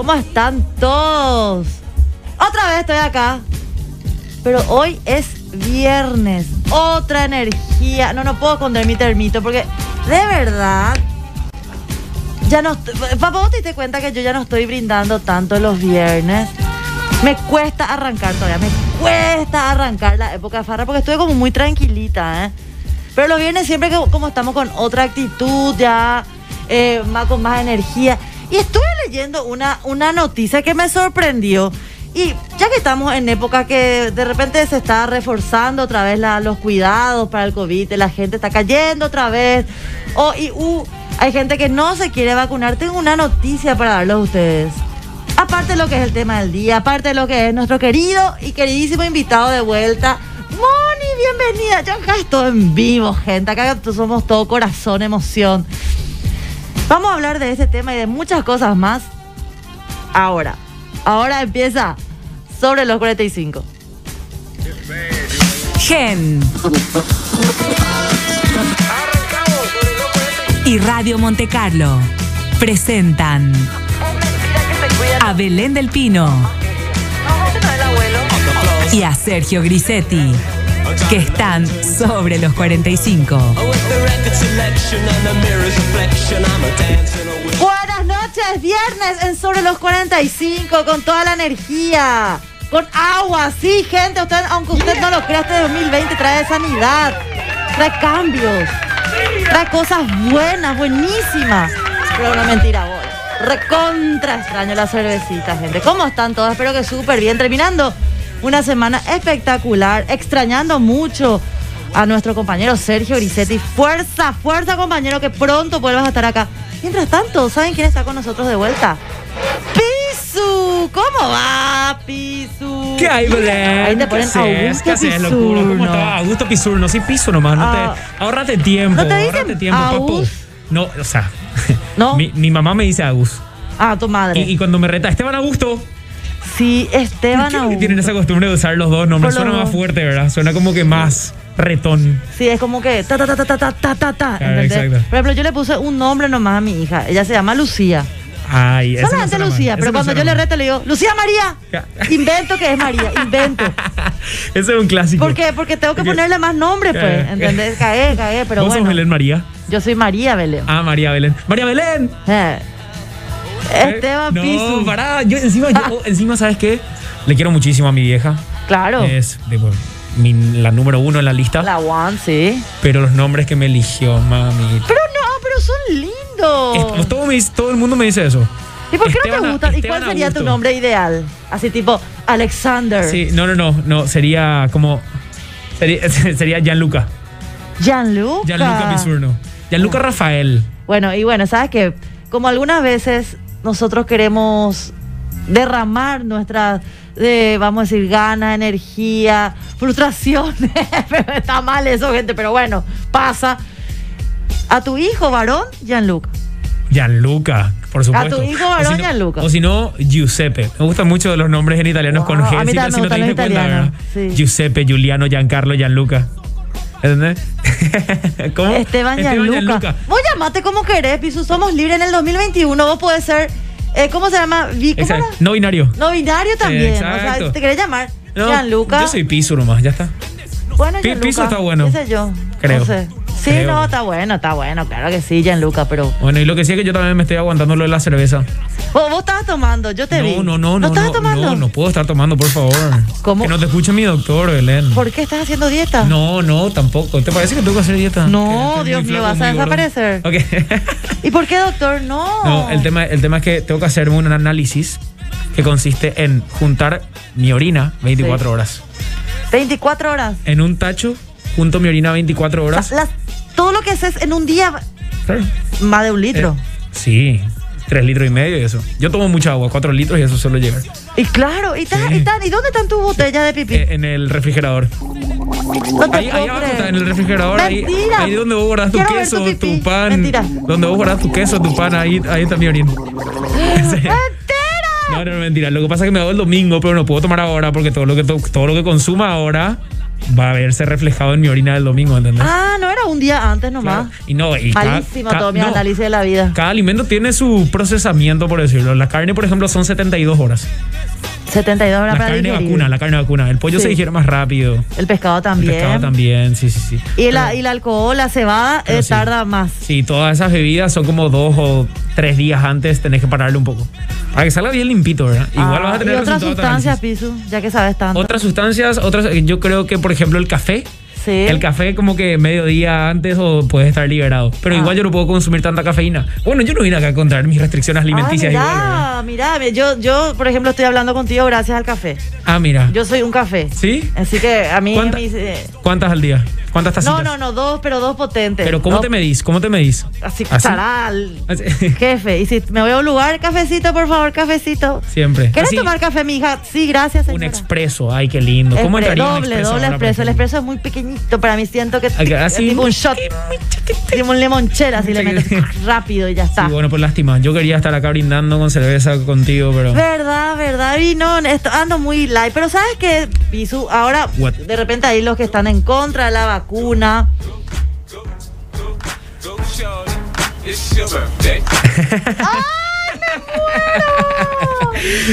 ¿Cómo están todos? Otra vez estoy acá. Pero hoy es viernes. Otra energía. No, no puedo esconder mi termito porque de verdad. Ya no. Papá, vos te diste cuenta que yo ya no estoy brindando tanto los viernes. Me cuesta arrancar todavía. Me cuesta arrancar la época de farra porque estuve como muy tranquilita, ¿eh? Pero los viernes siempre que como estamos con otra actitud, ya eh, más, con más energía. Y estuve leyendo una, una noticia que me sorprendió. Y ya que estamos en época que de repente se está reforzando otra vez los cuidados para el COVID, la gente está cayendo otra vez, o y, uh, hay gente que no se quiere vacunar, tengo una noticia para darles a ustedes. Aparte de lo que es el tema del día, aparte de lo que es nuestro querido y queridísimo invitado de vuelta, Moni, bienvenida. Yo acá estoy en vivo, gente. Acá somos todo corazón, emoción. Vamos a hablar de ese tema y de muchas cosas más. Ahora, ahora empieza sobre los 45. Gen. Y Radio Monte Carlo presentan a Belén del Pino y a Sergio Grisetti, que están sobre los 45. Buenas noches, viernes en Sobre los 45 con toda la energía, con agua, sí, gente, aunque usted no lo crea, este 2020 trae sanidad, trae cambios, trae cosas buenas, buenísimas. Pero no mentira, vos. Recontra extraño la cervecita, gente. ¿Cómo están todos? Espero que súper bien. Terminando una semana espectacular, extrañando mucho a nuestro compañero Sergio Grisetti. Fuerza, fuerza, compañero, que pronto vuelvas a estar acá. Mientras tanto, ¿saben quién está con nosotros de vuelta? ¡Pisu! ¿Cómo va, Pisu? ¿Qué hay, Belén? Ahí te ponen ¿Qué? Augusto ¿Qué haces, locura? ¿Cómo? Augusto Pisurno, sí, piso nomás. No Ah. te, ahorrate tiempo. ¿No te dicen ahorrate tiempo, papu. Agus? No, o sea, ¿No? mi, mi mamá me dice Agus. Ah, tu madre. Y, y cuando me reta, Esteban Augusto. Sí, Esteban ¿Por qué Augusto. tienen esa costumbre de usar los dos nombres? Suena más fuerte, ¿verdad? Suena como que más retón. Sí, es como que ta ta ta ta ta ta ta ta ta. Exacto. Por ejemplo, yo le puse un nombre nomás a mi hija. Ella se llama Lucía. Ay, eso no Solamente mal. Lucía, pero no cuando yo suena le mal. reto le digo, Lucía María. Invento que es María, invento. Ese es un clásico. ¿Por qué? Porque tengo que Porque- ponerle más nombres, pues. ¿Entendés? Cae, cae, pero ¿Vos bueno. sos Belén María? Yo soy María Belén. Ah, María Belén. ¡María Belén! Eh. Esteban no, Pisu. pará. Yo encima, yo, encima, ¿sabes qué? Le quiero muchísimo a mi vieja. Claro. Es tipo, mi- la número uno en la lista. La One, sí. Pero los nombres que me eligió, mami. Pero no, pero son lindos. Est- todo, me dice- todo el mundo me dice eso. ¿Y por qué no te gustan? ¿Y cuál sería tu nombre ideal? Así tipo Alexander. Sí, no, no, no. No, sería como. Sería, sería Gianluca. Gianluca. Gianluca Pisurno. Gianluca Rafael. Bueno, y bueno, sabes que como algunas veces nosotros queremos derramar nuestras, eh, vamos a decir, ganas, energía, frustraciones, pero está mal eso, gente, pero bueno, pasa. A tu hijo varón, Gianluca. Gianluca, por supuesto. tu hijo O varón, si no- Gianluca. O si no, Giuseppe. Me gustan mucho los nombres en italianos con G. a mí si no- también si me no te diste cuenta, sí. Giuseppe, Giuliano, Giancarlo, Gianluca. ¿Entendés? ¿Cómo? Esteban, Gianluca. Vos llamate como querés, Pisu, somos libres en el 2021, vos podés ser, eh, ¿cómo se llama? Vi- ¿Cómo Exacto. era? No binario. No binario también, o sea, Exacto. si te querés llamar No, Gianluca. Yo soy piso nomás, ya está. Bueno, Pi- Gianluca. Piso está bueno. qué sé yo. Creo. No sé. Sí, Creo. no, está bueno, está bueno, claro que sí, Gianluca, pero. Bueno, y lo que sí es que yo también me estoy aguantando lo de la cerveza. Vos, vos estabas tomando, yo te vi. No, no, no, ¿No no. estabas no, tomando? No, no puedo estar tomando, por favor. ¿Cómo? Que no te escuche mi doctor, Belén. ¿Por qué estás haciendo dieta? No, no, tampoco. ¿Te parece que tengo que hacer dieta? No, Que Dios mío, vas a desaparecer. Ok. ¿Y por qué, doctor? No. No, el tema, el tema es que tengo que hacerme un análisis que consiste en juntar mi orina 24 Sí. horas. 24 horas. En un tacho, junto mi orina 24 O horas. sea, las- todo lo que haces en un día, Claro. más de un litro. Eh, sí, 3 litros y medio y eso. Yo tomo mucha agua, 4 litros y eso suelo llegar. Y claro, ¿y, ta- Sí. y, ta- ¿y dónde están tus botellas de pipí? Eh, en el refrigerador. no te Ahí, abajo está, en el refrigerador. Ahí, Mentira. ahí donde vos guardas tu Quiero queso, tu pan. Mentira. Donde vos guardas tu queso, tu pan, ahí, ahí está mi orina. ¡Mentira! No, no, no, mentira. Lo que pasa es que me hago el domingo, pero no puedo tomar ahora porque todo lo que, to- todo lo que consuma ahora va a verse reflejado en mi orina del domingo, ¿entendés? Ah, no era un día antes nomás. Claro. Y no, y cada- Malísimo ca- todo mi no, análisis de la vida. Cada alimento tiene su procesamiento, por decirlo. La carne, por ejemplo, son 72 horas. 72 horas La para carne digerir. vacuna, la carne vacuna. El pollo Sí. se digiere más rápido. El pescado El también. pescado también, sí, sí, sí. Y, la, y el alcohol, la cebada, eh, sí. tarda más. Sí, todas esas bebidas son como dos o tres días antes, tenés que pararle un poco. Para que salga bien limpito, ¿verdad? Igual Ah, vas a tener y otras sustancias. Pisu, ya que sabes tanto. Otras sustancias, otras, yo creo que, por ejemplo, el café. Sí. El café como que medio día antes o puede estar liberado. Pero Ah. igual yo no puedo consumir tanta cafeína. Bueno, yo no vine acá a contar mis restricciones alimenticias igual, ¿verdad? Ah, mirá, yo, yo, por ejemplo, estoy hablando contigo gracias al café. Ah, mira. Yo soy un café. ¿Sí? Así que a mí... ¿Cuánta- eh, ¿Cuántas al día? ¿Cuántas tacitas? no, no, no, dos, pero dos potentes. Pero ¿cómo Dos- te medís? ¿Cómo te medís? Así, ¿Así? Así. Jefe, y si me voy a un lugar, cafecito, por favor, cafecito. Siempre. ¿Quieres Así, tomar café, mija? Sí, gracias, Un expreso. Ay, qué lindo. ¿Cómo entraría un Doble, expreso doble por expreso. El expreso es muy pequeñito para mí. Siento que es tipo un shot. Tipo un limonchera, así le metes rápido y ya está. Sí, bueno, pues lástima. Yo quería estar acá brindando con cerveza contigo, pero... Verdad, verdad. Y no, esto, ando muy light. Pero ¿sabes qué, Pisu? Ahora, What? de repente ahí los que están en contra de la vacuna. It's your birthday.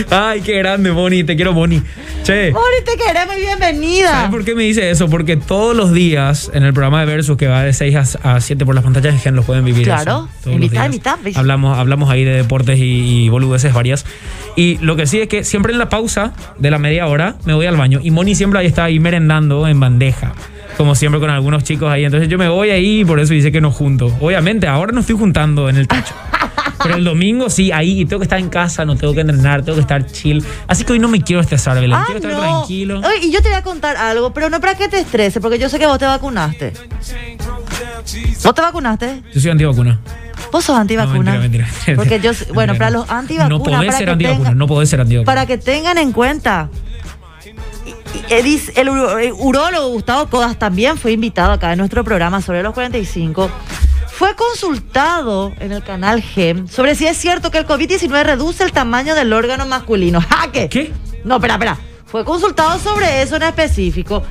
Ay, qué grande, Bonnie. Te quiero, Bonnie. Che. Moni, te queremos y bienvenida. ¿Sabes por qué me dice eso? Porque todos los días en el programa de Versus que va de 6 a, a 7 por las pantallas Gen los pueden vivir. Claro. eso, mitad, ¿ves? Hablamos, hablamos ahí de deportes y, y boludeces varias. Y lo que sí es que siempre en la pausa de la media hora me voy al baño y Moni siempre ahí está ahí merendando en bandeja. Como siempre con algunos chicos ahí. Entonces yo me voy ahí y por eso dice que nos junto. Obviamente, ahora no estoy juntando en el techo. Pero el domingo sí, ahí y tengo que estar en casa, no tengo que entrenar, tengo que estar chill. Así que hoy no me quiero estresar, Belén. Ah, quiero estar no. tranquilo. Oye, y yo te voy a contar algo, pero no para que te estreses, porque yo sé que vos te vacunaste. ¿Vos te vacunaste? Yo soy antivacuna. ¿Vos sos antivacuna? No, mentira, mentira. Porque yo, bueno, para los antivacunas, No podés para ser antivacuna, no podés ser antivacuna. para que tengan en cuenta. Edis- el, el urólogo Gustavo Codas también fue invitado acá en nuestro programa sobre los 45. Fue consultado en el canal GEM sobre si es cierto que el COVID-19 reduce el tamaño del órgano masculino. ¡Jaque! ¿Qué? No, espera, espera. Fue consultado sobre eso en específico.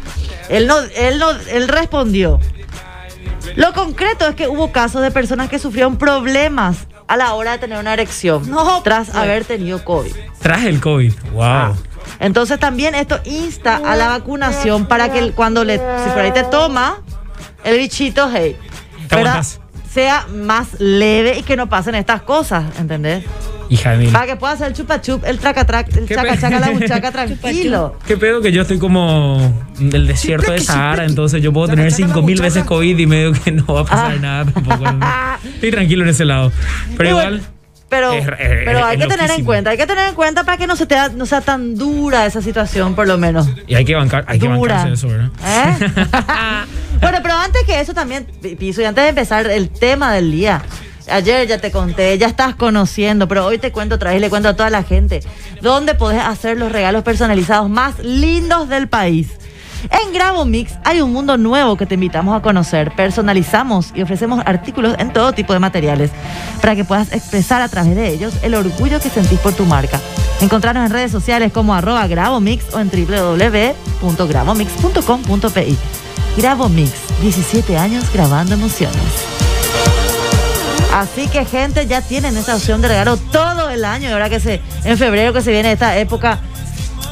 Él, no, él, no, él respondió. Lo concreto es que hubo casos de personas que sufrieron problemas a la hora de tener una erección tras haber tenido COVID. Tras el COVID. Wow. Entonces también esto insta a la vacunación para que cuando le, si por ahí te toma el bichito, hey, sea más leve y que no pasen estas cosas, ¿entendés? Hija de mil. Para que pueda hacer el chupa chup, el traca trac, el ¿Qué chaca chaca, la muchaca tranquilo. ¿Qué pedo que yo estoy como del desierto de Sahara, entonces yo puedo tener 5000 veces COVID y medio que no va a pasar Ah. nada tampoco. Estoy tranquilo en ese lado. Pero igual, Pero, Es- es- pero hay que tener en cuenta, hay que tener en cuenta para que no se te no sea tan dura esa situación, por lo menos. y hay que bancar, hay que dura. bancarse eso, ¿verdad? ¿Eh? bueno, pero antes que eso también, Piso, y antes de empezar el tema del día. Ayer ya te conté, ya estás conociendo, pero hoy te cuento otra vez y le cuento a toda la gente dónde podés hacer los regalos personalizados más lindos del país. En Grabo Mix hay un mundo nuevo que te invitamos a conocer. Personalizamos y ofrecemos artículos en todo tipo de materiales para que puedas expresar a través de ellos el orgullo que sentís por tu marca. Encontrarnos en redes sociales como arroba Grabomix o en www.grabomix.com.pi. Grabomix, 17 años grabando emociones. Así que gente ya tienen esa opción de regalo todo el año y ahora que se en febrero que se viene esta época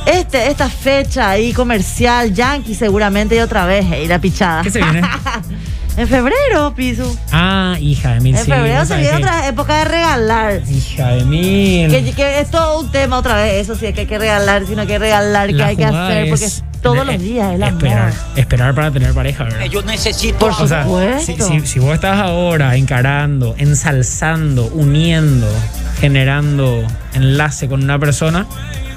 este esta fecha ahí comercial yankee seguramente y otra vez y la pichada. ¿Qué se viene? en febrero, Pisu. Ah, hija de mil. En febrero se viene que- otra época de regalar. Hija de mil. Que, que es todo un tema otra vez, eso sí, que hay que regalar, sino que regalar, que hay que hacer, porque es todos los días es el esperar, amor. Esperar para tener pareja, ¿verdad? Yo necesito Por O sea, si- si vos estás ahora encarando, ensalzando, uniendo, generando enlace con una persona,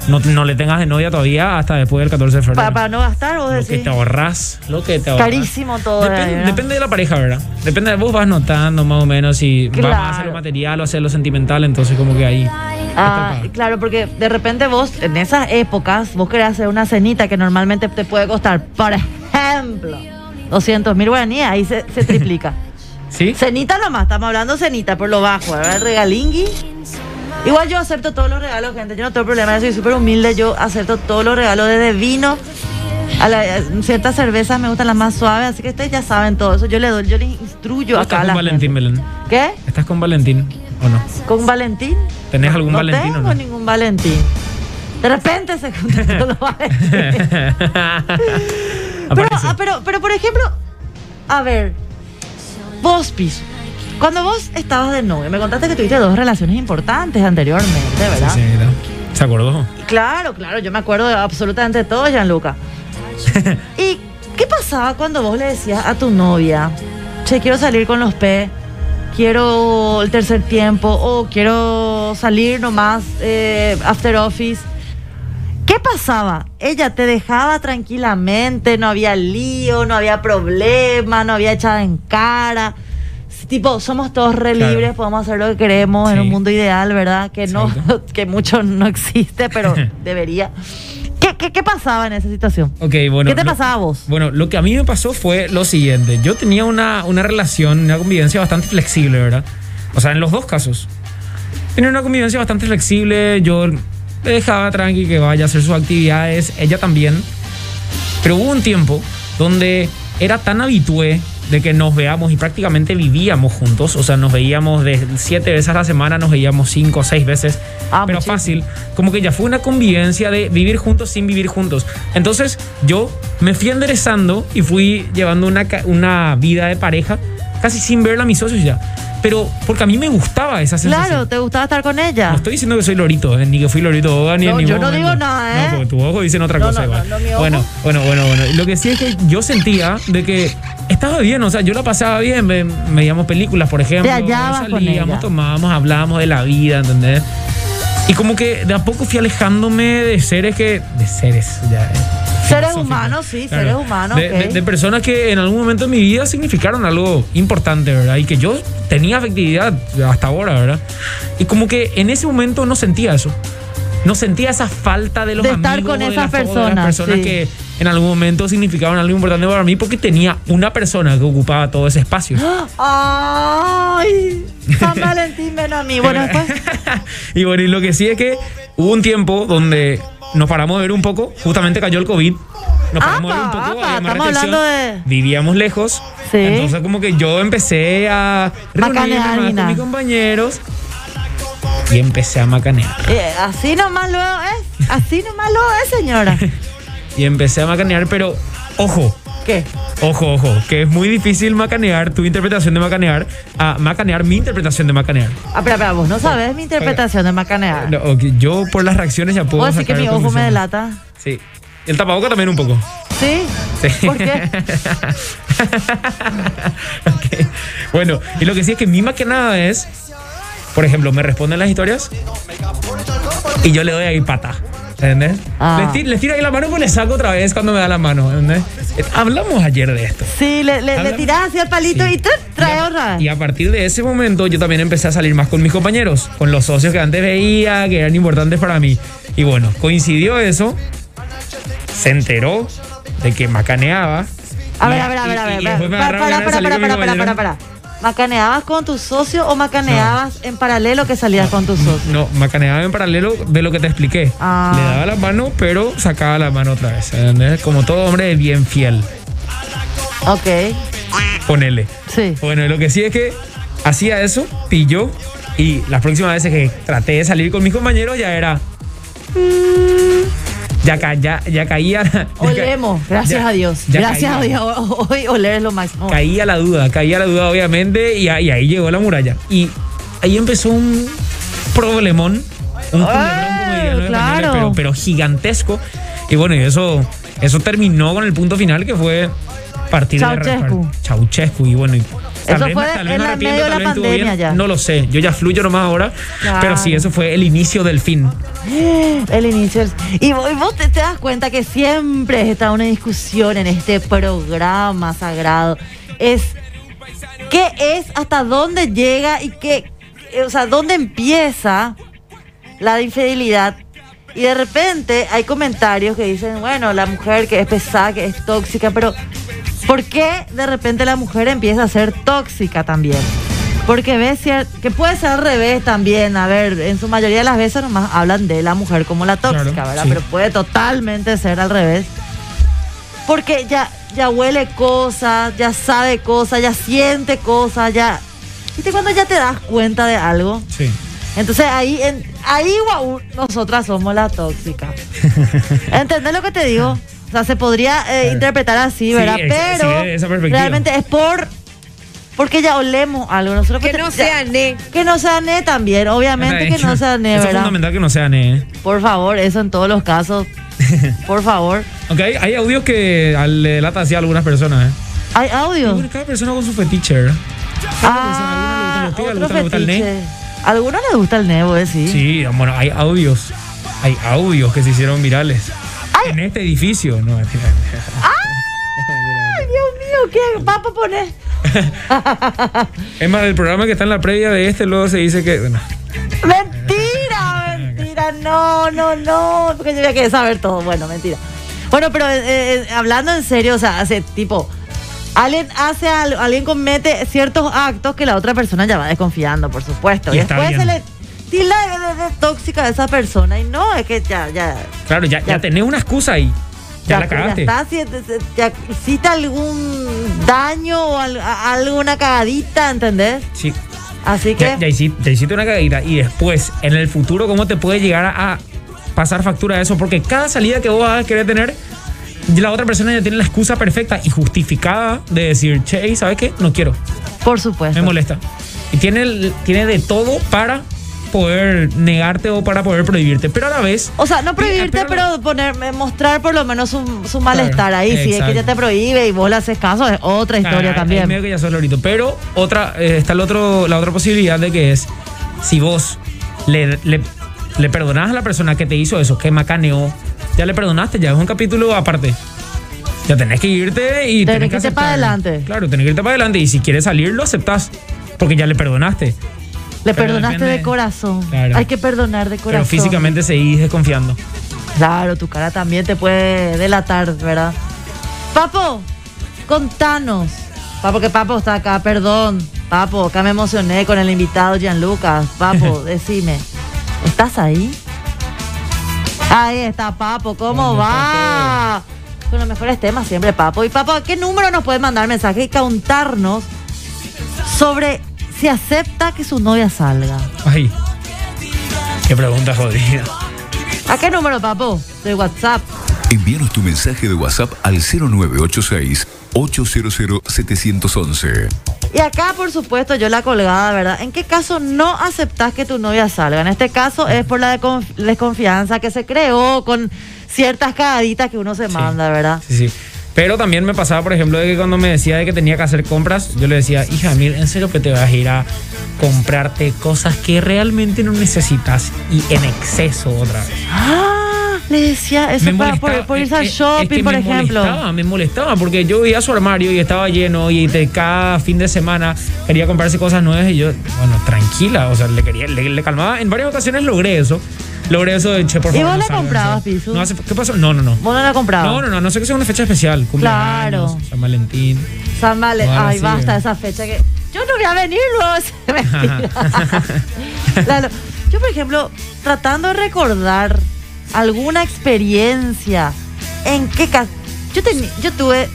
no, no le tengas de novia todavía hasta después del 14 de febrero. Para, para no gastar, vos lo decís. que te ahorras, lo que te ahorras. Carísimo todo, Depende, depende de la pareja, ¿verdad? Depende de vos vas notando más o menos si vas a hacer Claro. lo material o hacer lo sentimental, entonces como que ahí. Ah, claro, porque de repente vos, en esas épocas, vos querés hacer una cenita que normalmente te puede costar, por ejemplo, 200 mil guaraníes, ahí se, se triplica. ¿Sí? cenita nomás, estamos hablando cenita por lo bajo, regalingui. Igual yo acepto todos los regalos, gente, yo no tengo problema, yo soy súper humilde, yo acepto todos los regalos desde vino A la- a ciertas cervezas me gustan las más suaves, así que ustedes ya saben todo eso. Yo le doy, yo les instruyo ¿Tú acá estás con Valentín, gente. Belén? ¿Qué? ¿Estás con Valentín o no? ¿Con Valentín? ¿Tenés algún no Valentín o tengo no? ningún Valentín. De repente se juntan todos los Valentín. Pero, ah, pero, pero, por ejemplo, a ver, vos, Piso, cuando vos estabas de novio, me contaste que tuviste dos relaciones importantes anteriormente, ¿verdad? Sí, sí, no. ¿Se acordó? Claro, claro, yo me acuerdo de absolutamente todo, Gianluca. ¿Y qué pasaba cuando vos le decías a tu novia, che, quiero salir con los P, quiero el tercer tiempo, o quiero salir nomás eh, after office? ¿Qué pasaba? Ella te dejaba tranquilamente, no había lío, no había problema, no había echada en cara. Tipo, somos todos re Claro. libres, podemos hacer lo que queremos en Sí. un mundo ideal, ¿verdad? Que no, Exacto. que mucho no existe, pero debería. ¿Qué, qué, qué pasaba en esa situación? Ok, bueno. ¿Qué te lo- pasaba a vos? Bueno, lo que a mí me pasó fue lo siguiente. Yo tenía una, una relación, una convivencia bastante flexible, ¿verdad? O sea, en los dos casos. Tenía una convivencia bastante flexible. Yo le dejaba tranqui que vaya a hacer sus actividades. Ella también. Pero hubo un tiempo donde era tan habitué de que nos veamos y prácticamente vivíamos juntos. O sea, nos veíamos de siete veces a la semana, nos veíamos cinco o seis veces. Ah, pero muchísimo. fácil. Como que ya fue una convivencia de vivir juntos sin vivir juntos. Entonces yo me fui enderezando y fui llevando una, una vida de pareja casi sin verla a mis socios ya. Pero porque a mí me gustaba esa sensación. Claro, ¿te gustaba estar con ella? No estoy diciendo que soy lorito, eh, ni que fui lorito, ni en No, ningún yo no digo momento. nada, ¿eh? No, porque tu ojo dicen otra No, cosa no, igual. no, no, mi ojo. bueno, bueno, bueno, bueno. Lo que sí es que yo sentía de que estaba bien, o sea, yo la pasaba bien, ve- veíamos películas, por ejemplo, con salíamos, tomábamos, hablábamos de la vida, ¿entendés? Y como que de a poco fui alejándome de seres que... De seres, ya. eh, Seres humanos, sí, seres humanos, De, de- ok. de personas que en algún momento de mi vida significaron algo importante, ¿verdad? Y que yo tenía afectividad hasta ahora, ¿verdad? Y como que en ese momento no sentía eso. No sentía esa falta de los De estar amigos, con de esas de personas, personas sí. que en algún momento significaban algo importante para mí porque tenía una persona que ocupaba todo ese espacio. ¡Ay! San Valentín, ven a mí. Bueno, después. y bueno, y lo que sí es que hubo un tiempo donde nos paramos de ver un poco, justamente cayó el COVID. Nos paramos de ver un poco, apa, había más estamos hablando de- Vivíamos lejos. Sí. Entonces, como que yo empecé a reunirme con mis compañeros y empecé a macanear. Eh, así nomás lo es. Así nomás lo es, señora. Y empecé a macanear, pero ojo, ¿Qué? ojo, ojo, que es muy difícil macanear tu interpretación de macanear a macanear mi interpretación de macanear. Ah, espera, espera, vos no sabes mi interpretación de macanear. No, yo por las reacciones ya puedo ¿Puedo decir que mi ojo me delata? Sí. El tapaboca también un poco. ¿Sí? Sí. ¿Por qué? Ok. Bueno, y lo que sí es que mi maquinada es, por ejemplo, me responden las historias y yo le doy ahí pata. ¿Entendés? Ah. Les, tiro, les tiro ahí la mano y le saco otra vez cuando me da la mano. ¿entendés? Eh, Hablamos ayer de esto. Sí, le, le, le tirás así al palito Sí. y tú trae otra. Y a partir de ese momento yo también empecé a salir más con mis compañeros, con los socios que antes veía, que eran importantes para mí. Y bueno, coincidió eso, se enteró de que macaneaba. A ver, a ver, a ver, a ver. Para, para, para, para, para, para, para. ¿Macaneabas con tu socio o macaneabas en paralelo que salías con tu socio? No, macaneaba en paralelo de lo que te expliqué. Ah. Le daba la mano, pero sacaba la mano otra vez. ¿entendés? Como todo hombre bien fiel. Ok, Ponele. sí. Bueno, lo que sí es que hacía eso, pilló, y las próximas veces que traté de salir con mis compañeros ya era. Ya, ca- ya, ya caía. ya Olemos, gracias ya- a Dios. Gracias a. Dios. Hoy oler es lo máximo. Caía la duda, caía la duda, obviamente, y, ahí llegó la muralla. Y ahí empezó un problemón, un los españoles, claro. pero, pero gigantesco. Y bueno, y eso, eso terminó con el punto final que fue partir Ceausescu. de Chauchescu. Y bueno, y Eso vez fue en la medio de la pandemia bien, ya. No lo sé, yo ya fluyo nomás ahora. Claro. Pero sí, eso fue el inicio del fin. El inicio. del- Y vos, y vos te, te das cuenta que siempre está una discusión en este programa sagrado. Es qué es, hasta dónde llega y qué, eh, o sea, dónde empieza la infidelidad. Y de repente hay comentarios que dicen, bueno, la mujer que es pesada, que es tóxica, pero ¿por qué de repente la mujer empieza a ser tóxica también? Porque ves que puede ser al revés también. A ver, en su mayoría de las veces nomás hablan de la mujer como la tóxica, Claro, ¿verdad? sí. Pero puede totalmente ser al revés. Porque ya, ya huele cosas, ya sabe cosas, ya siente cosas, ya. ¿Viste cuando ya te das cuenta de algo? Sí. Entonces ahí, en, ahí guau, nosotras somos la tóxica. ¿Entendés lo que te digo? O sea, se podría eh, Claro. interpretar así, Sí, ¿verdad? Pero sí, esa perspectiva. realmente es por porque ya olemos algo. Nosotros Que pues, no ya- sea ne. Que no sea ne también, obviamente que no sea ne, Eso es ¿verdad? fundamental que no sea ne. ¿eh? Por favor, eso en todos los casos. Por favor. Aunque hay, hay audios que al- le delata así a algunas personas. ¿eh? Hay audio. Bueno, cada persona con su fetiche. ¿verdad? Ah, otro tigres, algunos le gusta el ne. fetiche. A algunos les gusta el nebo, ¿eh? Sí. Sí, bueno, hay audios. Hay audios que se hicieron virales. En este edificio. No. Ay, Dios mío, ¿qué papo poner? Es más, el programa que está en la previa de este, luego se dice que. Bueno, Mentira, mentira, no, no, no, porque yo ya quería saber todo. Bueno, mentira. Bueno, pero eh, eh, hablando en serio, o sea, hace tipo, alguien hace algo, alguien comete ciertos actos que la otra persona ya va desconfiando, por supuesto. Y después se le tilda de, de- de tóxica a esa persona y no, es que ya, ya. claro, ya, ya Ya. tenés una excusa ahí. Ya, la cagaste. Ya, está, si- si- ya hiciste algún daño o al- a- alguna cagadita, ¿entendés? Sí. Así que. Ya, ya hiciste, ya hiciste una cagadita y después, en el futuro, ¿cómo te puede llegar a, a pasar factura de eso? Porque cada salida que vos vas a querer tener, la otra persona ya tiene la excusa perfecta y justificada de decir, che, ¿sabes qué? No quiero, Por supuesto. me molesta. Y tiene, tiene de todo para poder negarte o para poder prohibirte, pero a la vez... O sea, no prohibirte, pero- pero poner, eh, mostrar por lo menos su, su malestar ahí. Si es que ya te prohíbe y vos le haces caso, es otra historia también. medio que ya. Pero otra, eh, está el otro, la otra posibilidad de que es, si vos le, le, le perdonás a la persona que te hizo eso, que macaneó, ya le perdonaste, ya es un capítulo aparte. Ya tenés que irte y Tenés tenés que irte para adelante. Claro, tenés que irte para adelante. Y si quieres salir, lo aceptás. Porque ya le perdonaste. Le pero perdonaste depende- de corazón. Claro. Hay que perdonar de corazón. Pero físicamente seguís desconfiando. Claro, tu cara también te puede delatar, ¿verdad? Papo, contanos. Papo, que Papo está acá, perdón. Papo, acá me emocioné con el invitado Gianluca. Papo, decime, ¿estás ahí? Ahí está, Papo, ¿cómo ¿Dónde va? Con los mejores temas siempre, Papo. Y Papo, ¿a qué número nos puede mandar mensaje y contarnos sobre si acepta que su novia salga? Ay. Qué pregunta jodida. ¿A qué número, Papo? De WhatsApp. Envíanos tu mensaje de WhatsApp al 0986 800 711. Y acá, por supuesto, yo la colgada, ¿verdad? ¿En qué caso no aceptás que tu novia salga? En este caso es por la desconf- desconfianza que se creó con ciertas cagaditas que uno se manda, ¿verdad? Sí, sí. Pero también me pasaba, por ejemplo, de que cuando me decía de que tenía que hacer compras, yo le decía, hija, mira, en serio que te vas a ir a comprarte cosas que realmente no necesitas y en exceso otra vez. ¡Ah! Le decía eso para, por, por irse al shopping, es que por me ejemplo. Molestaba, me molestaba porque yo veía su armario y estaba lleno y de cada fin de semana quería comprarse cosas nuevas y yo, bueno, tranquila, o sea, le quería, le, le calmaba. En varias ocasiones logré eso. Logré eso de che, por ¿Y favor. vos no salgas, comprabas, no. Pisu? No hace- ¿Qué pasó? No, no, no. Vos no la comprabas. No, no, no, no sé que sea una fecha especial. Cumpleaños, Claro. San Valentín. San Vale- No, ahora Ay, sí, basta esa fecha que. Yo no voy a venir luego. Claro. Yo, por ejemplo, tratando de recordar alguna experiencia. ¿En qué caso? Yo, yo tuve.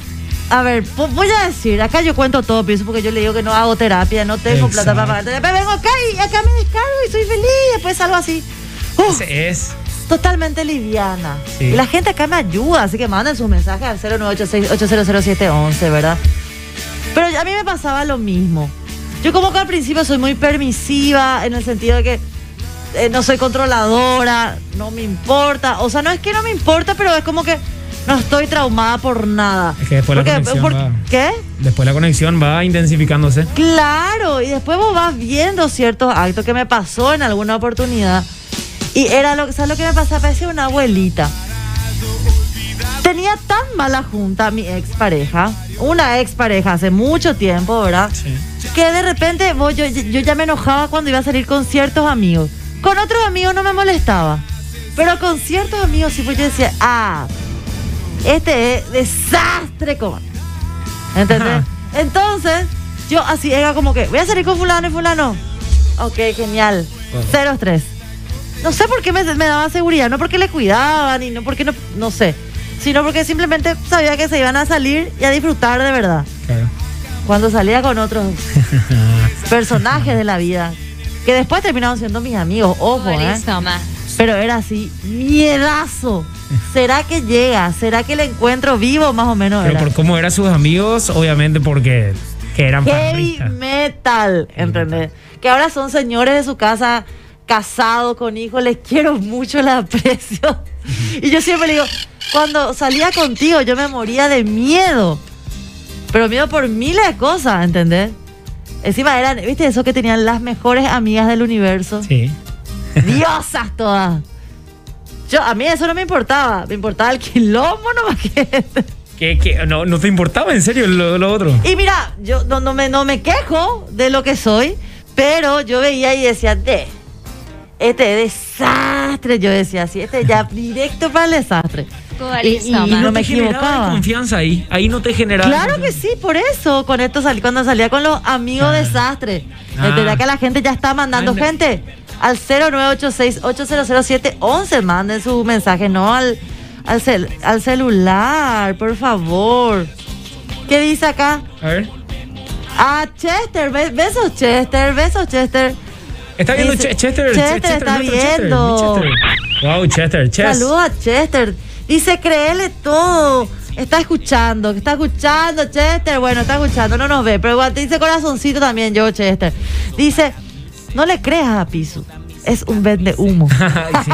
A ver, voy a decir, acá yo cuento todo, pienso, porque yo le digo que no hago terapia, no tengo plata Exacto. para pagar terapia. Vengo acá y acá me descargo y soy feliz, después algo así. Ese es. totalmente liviana. Sí. Y la gente acá me ayuda, así que manden sus mensajes al 0986-800711, ¿verdad? Pero a mí me pasaba lo mismo. Yo como que al principio soy muy permisiva en el sentido de que eh, no soy controladora, no me importa. O sea, no es que no me importa, pero es como que no estoy traumada por nada. Es que después la conexión va- ¿Qué? Después la conexión va intensificándose. Claro, y después vos vas viendo ciertos actos que me pasó en alguna oportunidad. Y era lo, ¿sabes lo que me pasaba? Parecía una abuelita. Tenía tan mala junta mi expareja, una expareja hace mucho tiempo, ¿verdad? Sí. Que de repente vos, yo, yo ya me enojaba cuando iba a salir con ciertos amigos. Con otros amigos no me molestaba. Pero con ciertos amigos sí, pues yo decía, ah, este es desastre con. ¿Entendés? Ajá. Entonces, yo así era como que, voy a salir con fulano y fulano. Ok, genial. Bueno. Cero estrés. No sé por qué me, me daba seguridad, no porque le cuidaban y no porque no, no sé. sino porque simplemente sabía que se iban a salir y a disfrutar de verdad. Claro. Cuando salía con otros personajes de la vida, que después terminaron siendo mis amigos, ojo, ¿eh? Pero era así, miedazo. ¿Será que llega? ¿Será que le encuentro vivo más o menos? Pero era? por cómo eran sus amigos, obviamente porque que eran Heavy metal, ¿entendés? Que ahora son señores de su casa, casados con hijos, les quiero mucho, les aprecio. Y yo siempre le digo, cuando salía contigo yo me moría de miedo. Pero miedo por miles de cosas, ¿entendés? Encima eran, ¿viste eso que tenían las mejores amigas del universo? Sí. Diosas todas. Yo, a mí eso no me importaba, me importaba el quilombo nomás que... ¿Qué, qué? No, no te importaba en serio lo, lo otro. Y mira, yo no, no, me, no me quejo de lo que soy, pero yo veía y decía, de, este es desastre, yo decía así, este ya directo para el desastre. Y, no me equivocaba. confianza ahí. Ahí no te generaba. Claro que sí, por eso, con esto salí, cuando salía con los amigos Ah. desastre. Ah. ¿Entendés que la gente ya está mandando gente? Al 0986-800711 manden su mensaje, no al, al, cel- al celular, por favor. ¿Qué dice acá? A ver. Ah, Chester, be- besos Chester, besos Chester. Está viendo Chester. Chester Ch- está viendo. Chester. Wow, Chester. Chess. Saludos a Chester. Dice, créele todo. Está escuchando, está escuchando, Chester. Bueno, está escuchando, no nos ve, pero igual te dice corazoncito también yo, Chester. Dice, no le creas a Pisu. Es un vende humo. Sí.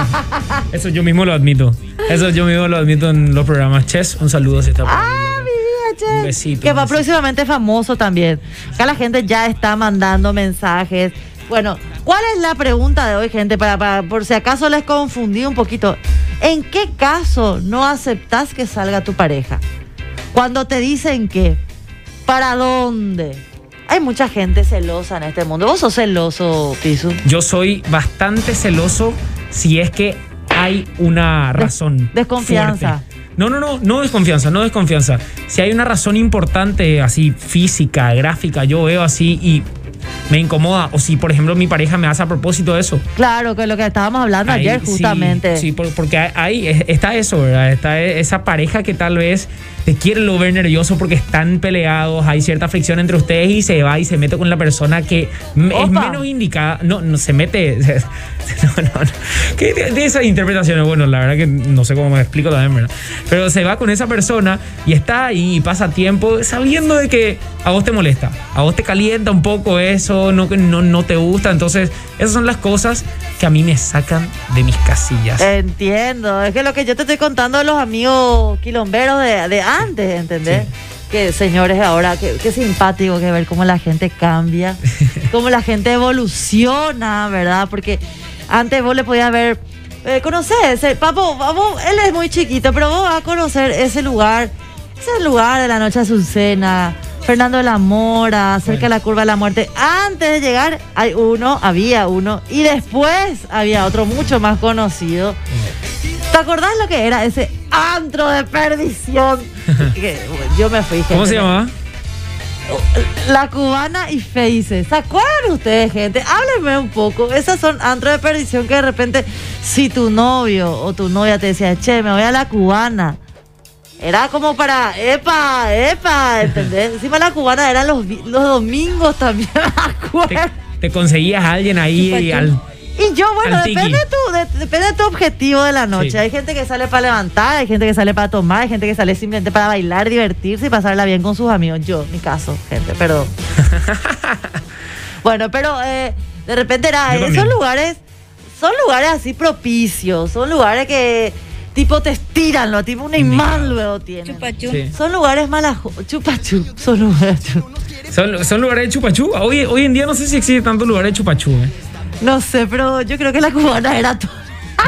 Eso yo mismo lo admito. Eso yo mismo lo admito en los programas. Chess, un saludo si está por ahí. Ah, mi vida, besito, Que va próximamente famoso también. Acá la gente ya está mandando mensajes. Bueno, ¿cuál es la pregunta de hoy, gente? Para, para- por si acaso les confundí un poquito. ¿En qué caso no aceptas que salga tu pareja? Cuando te dicen que, ¿para dónde? Hay mucha gente celosa en este mundo. ¿Vos sos celoso, Pisu? Yo soy bastante celoso si es que hay una razón. desconfianza. fuerte. No, no, no, no desconfianza, no desconfianza. Si hay una razón importante, así física, gráfica, yo veo así y me incomoda. O si, por ejemplo, mi pareja me hace a propósito de eso. Claro, que lo que estábamos hablando Ahí ayer sí, justamente. Sí, por- porque hay, está eso, ¿verdad? Está esa pareja que tal vez te quiere lo ver nervioso porque están peleados, hay cierta fricción entre ustedes y se va y se mete con la persona que m- es Opa. menos indicada. No, no se mete. No, no, no. ¿Qué de, de esas interpretaciones? Bueno, la verdad que no sé cómo me explico también, ¿verdad? Pero se va con esa persona y está ahí y pasa tiempo sabiendo de que a vos te molesta, a vos te calienta un poco eso, no, no, no te gusta. Entonces, esas son las cosas que a mí me sacan de mis casillas. Entiendo, es que lo que yo te estoy contando de los amigos quilomberos de, de antes, ¿entendés? Que señores, ahora, qué, qué simpático que ver cómo la gente cambia, cómo la gente evoluciona, ¿verdad? Porque antes vos le podías ver, eh, conocer ese, papo, él es muy chiquito, pero vos vas a conocer ese lugar, ese lugar de la noche Azucena, Fernando de la Mora, cerca de la curva de la muerte. Antes de llegar, hay uno, había uno, y después había otro mucho más conocido. ¿Te acordás lo que era ese antro de perdición? Que, bueno, yo me fui. ¿Cómo se llamaba? La cubana y Faces. ¿Se acuerdan ustedes, gente? Háblenme un poco. Esas son antros de perdición que de repente, si tu novio o tu novia te decía, che, me voy a la cubana. Era como para, epa, epa, ¿entendés? Encima la cubana eran los, los domingos también, me Te, acuerdo. te conseguías a alguien ahí y al. Y yo, bueno, al depende de, tu, de- depende de tu objetivo de la noche. Sí. Hay gente que sale para levantar, hay gente que sale para tomar, hay gente que sale simplemente para bailar, divertirse y pasarla bien con sus amigos. Yo, mi caso, gente, perdón. bueno, pero eh, de repente era, Yo esos también. lugares son lugares así propicios, son lugares que tipo te estiran, lo tipo un imán luego tienen. Sí. Son lugares malajo, chupachu, son lugares chu- Son, son lugares de chupachú. Hoy, hoy en día no sé si existe tanto lugares de chupachú. ¿eh? No sé, pero yo creo que la cubana era todo.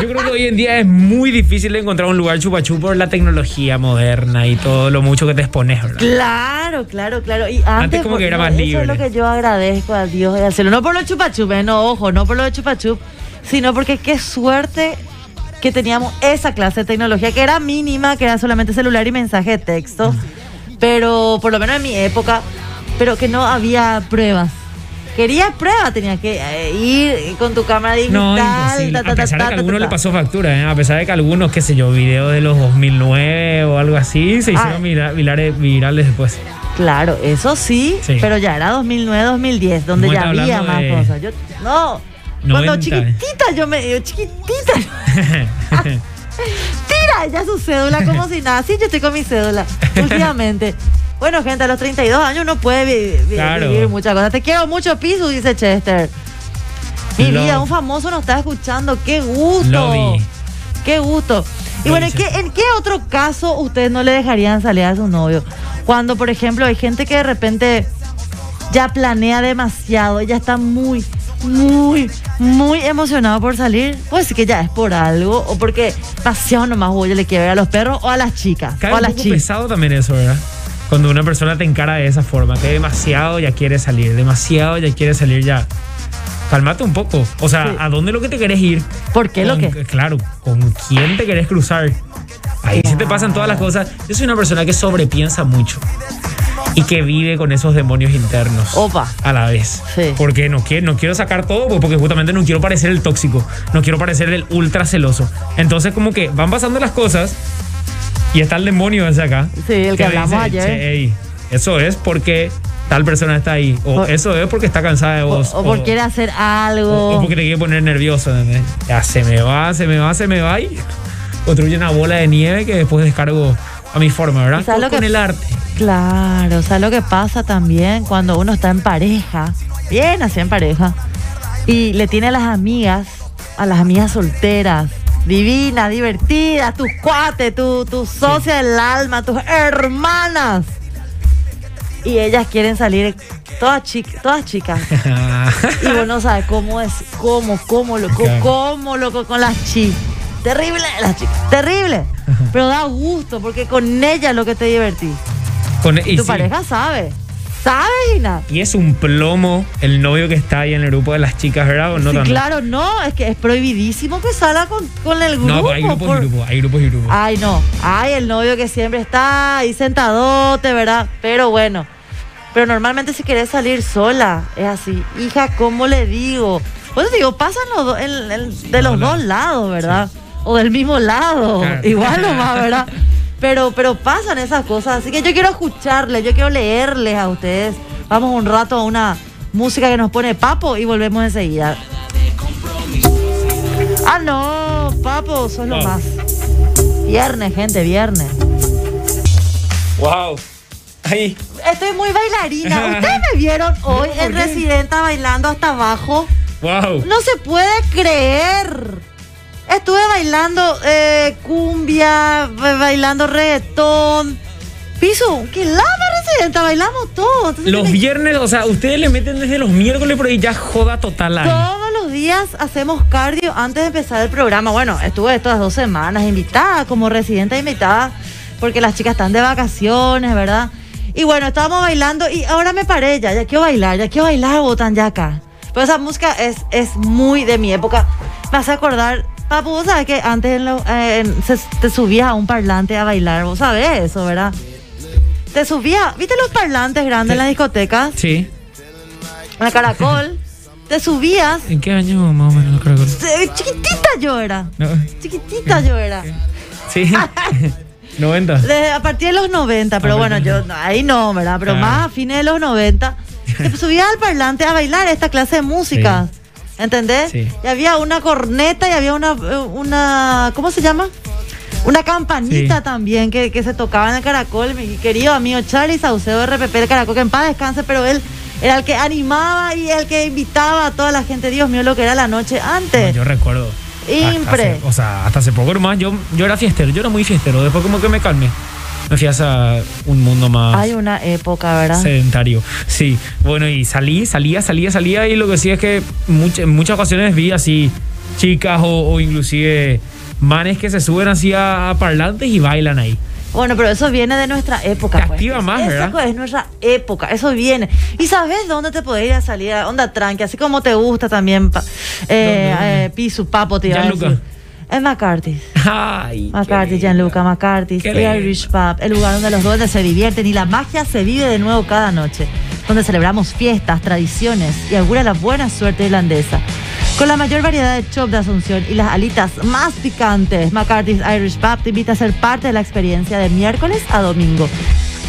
Yo creo que hoy en día es muy difícil encontrar un lugar chupachú por la tecnología moderna y todo lo mucho que te expones, ¿verdad? Claro, claro, claro. Y antes, como que era más Eso libre. es lo que yo agradezco a Dios al cielo. No por los chupachup, eh, no, ojo, no por lo de chupachup, sino porque qué suerte que teníamos esa clase de tecnología que era mínima, que era solamente celular y mensaje de texto, pero por lo menos en mi época, pero que no había pruebas. Que quería prueba, tenías que eh, ir con tu cámara digital. No, imposible. ta, ta, a ta, pesar de que a algunos le pasó factura, ¿eh? a pesar de que algunos, qué sé yo, videos de los 2009 o algo así, se hicieron vira- virales, virales después. Claro, eso sí, Sí. pero ya era 2009, 2010, donde ya había más de cosas. Yo, no, cuando 90, chiquitita yo me. yo chiquitita. Tira ya su cédula como si nada. Sí, yo estoy con mi cédula últimamente. Bueno, gente, a los 32 años uno puede vi- vi- Claro. vivir muchas cosas. Te quiero mucho, Pisu, dice Chester. Mi Lo- vida, un famoso nos está escuchando. ¡Qué gusto! Lo vi. ¡Qué gusto! Y Lo bueno, ¿en qué, ¿en qué otro caso ustedes no le dejarían salir a su novio? Cuando, por ejemplo, hay gente que de repente ya planea demasiado, ya está muy, muy, muy emocionado por salir, pues que ya es por algo, o porque demasiado nomás huye le quiere ver a los perros o a las chicas, o a un las poco pesado también eso, ¿verdad? Cuando una persona te encara de esa forma, que demasiado ya quiere salir, demasiado ya quiere salir ya. Cálmate un poco. O sea, Sí. ¿a dónde lo que te querés ir? ¿Por qué lo que? Claro, ¿con quién te querés cruzar? Ahí se te pasan todas las cosas. Yo soy una persona que sobrepiensa mucho y que vive con esos demonios internos Opa. a la vez. Sí. Porque no quiero, no quiero sacar todo, pues, porque justamente no quiero parecer el tóxico, no quiero parecer el ultra celoso. Entonces, como que van pasando las cosas y está el demonio ese acá. Sí, el que hablamos ayer. "Che, ey, eso es porque tal persona está ahí. O O- eso es porque está cansada de O, vos. o porque quiere hacer algo. o porque te quiere poner nervioso. ¿entendés? Ya se me va, se me va, se me va y construye una bola de nieve que después descargo a mi forma, ¿verdad? ¿Y sabes Con, lo que- con el arte. Claro, o sea, lo que pasa también cuando uno está en pareja, bien así en pareja, y le tiene a las amigas, a las amigas solteras, divinas, divertidas, tus cuates, tu, tu socia del alma, tus hermanas. Y ellas quieren salir todas, chic- todas chicas. Y vos no sabes cómo es, cómo, cómo, loco, Claro. cómo, loco, con las chicas. Terrible las chicas, terrible. Pero da gusto porque con ellas lo que te divertís. Con- y Tu sí, pareja sabe. ¿Sabe, Gina? Y es un plomo el novio que está ahí en el grupo de las chicas, ¿verdad? ¿O no sí, tanto? claro, no, es que es prohibidísimo que salga con, con el grupo. No, pues hay grupos por- y grupos, hay grupos y grupos. Ay, no. Ay, el novio que siempre está ahí sentadote, ¿verdad? Pero bueno. Pero normalmente si querés salir sola, es así. Hija, ¿cómo le digo? Pues digo, pasan los do- el- el- de los Los dos lados, ¿verdad? O del mismo lado. Claro. Igual nomás, ¿verdad? Pero, pero pasan esas cosas. Así que yo quiero escucharles, yo quiero leerles a ustedes. Vamos un rato a una música que nos pone Papo y volvemos enseguida. Ah, no, Papo, son lo más. Viernes, gente, viernes. ¡Wow! Ahí. Estoy muy bailarina. ¿Ustedes me vieron hoy No, en. Residenta bailando hasta abajo? ¡Wow! No se puede creer. Estuve bailando eh, cumbia, ba- bailando reggaetón. Piso, que lava Residenta, bailamos todos. Los me- viernes, o sea, ustedes le meten desde los miércoles ahí ya joda total ahí. Todos los días hacemos cardio antes de empezar el programa. Bueno, estuve estas dos semanas invitada, como residente invitada, porque las chicas están de vacaciones, ¿verdad? Y bueno, estábamos bailando y ahora me paré ya, ya quiero bailar, ya quiero bailar, botan ya acá. Pero esa música es, es muy de mi época. Me hace acordar, papu, vos sabés que antes en lo- eh, en- se- te subías a un parlante a bailar, vos sabés eso, ¿verdad? Te subías, ¿viste los parlantes grandes en las discotecas? Sí. En el caracol. Te subías ¿En qué año más o menos? Que- Eh, Chiquitita yo era. No. Chiquitita yo era. Sí. 90. Desde- a partir de los 90, pero Ah, bueno, yo ahí no, ¿verdad? Pero Ah. más a fines de los 90, te subías al parlante a bailar esta clase de música. ¿Entendés? Sí. Y había una corneta y había una, una ¿cómo se llama? Una campanita Sí. también que, que se tocaba en el caracol. Mi querido amigo Charlie Saucedo RPP del caracol, que en paz descanse, pero él era el que animaba y el que invitaba a toda la gente. Dios mío, lo que era la noche antes. Yo recuerdo. Impre. Hace- o sea, hasta hace poco nomás yo, yo era fiestero, yo era muy fiestero. Después como que me calmé. Me fui hacia un mundo más Hay una época, ¿verdad? sedentario. Sí, bueno, y salí, salía, salía, salía y lo que sí es que much- en muchas ocasiones vi así chicas o, o inclusive manes que se suben así a, a parlantes y bailan ahí. Bueno, pero eso viene de nuestra época. Te pues. activa más, Esa ¿verdad? es nuestra época, eso viene. ¿Y sabes dónde te podés ir a salir? A onda tranqui, así como te gusta también. eh, eh, Pisu, Papo, te iba a decir. En McCarthy. Ay, McCarthy. Gianluca, McCarthy, Qué el lindo. Irish Pub, el lugar donde los duendes se divierten y la magia se vive de nuevo cada noche. donde celebramos fiestas, tradiciones y augura la buena suerte irlandesa. Con la mayor variedad de chop de Asunción y las alitas más picantes, McCarthy's Irish Pub te invita a ser parte de la experiencia de miércoles a domingo,